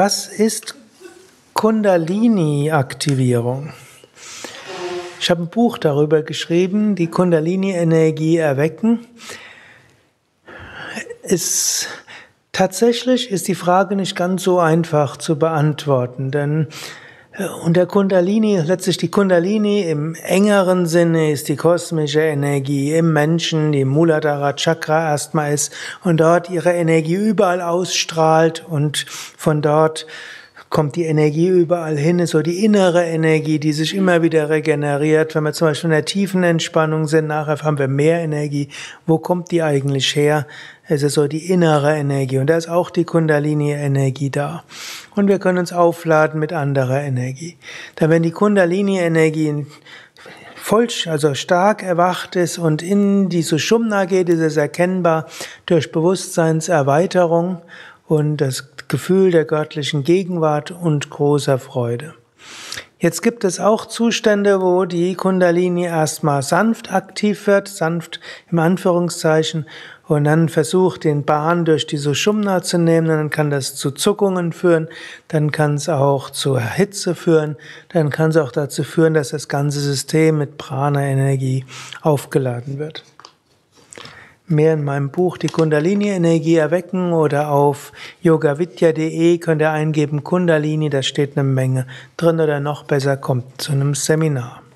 Was ist Kundalini-Aktivierung? Ich habe ein Buch darüber geschrieben, die Kundalini-Energie erwecken. Es, tatsächlich ist die Frage nicht ganz so einfach zu beantworten, denn und der Kundalini, letztlich die Kundalini im engeren Sinne ist die kosmische Energie im Menschen, die Muladhara Chakra erstmal ist und dort ihre Energie überall ausstrahlt und von dort kommt die Energie überall hin, ist so die innere Energie, die sich immer wieder regeneriert. Wenn wir zum Beispiel in der tiefen Entspannung sind, nachher haben wir mehr Energie. Wo kommt die eigentlich her? Es ist so die innere Energie und da ist auch die Kundalini-Energie da. Und wir können uns aufladen mit anderer Energie. Da wenn die Kundalini-Energie voll, also stark erwacht ist und in die Sushumna geht, ist es erkennbar durch Bewusstseinserweiterung und das Gefühl der göttlichen Gegenwart und großer Freude. Jetzt gibt es auch Zustände, wo die Kundalini erstmal sanft aktiv wird, sanft im Anführungszeichen, und dann versucht, den Bahn durch die Sushumna zu nehmen, dann kann das zu Zuckungen führen, dann kann es auch zur Hitze führen, dann kann es auch dazu führen, dass das ganze System mit Prana-Energie aufgeladen wird. Mehr in meinem Buch Die Kundalini-Energie erwecken oder auf yogavidya.de könnt ihr eingeben Kundalini, da steht eine Menge drin oder noch besser kommt zu einem Seminar.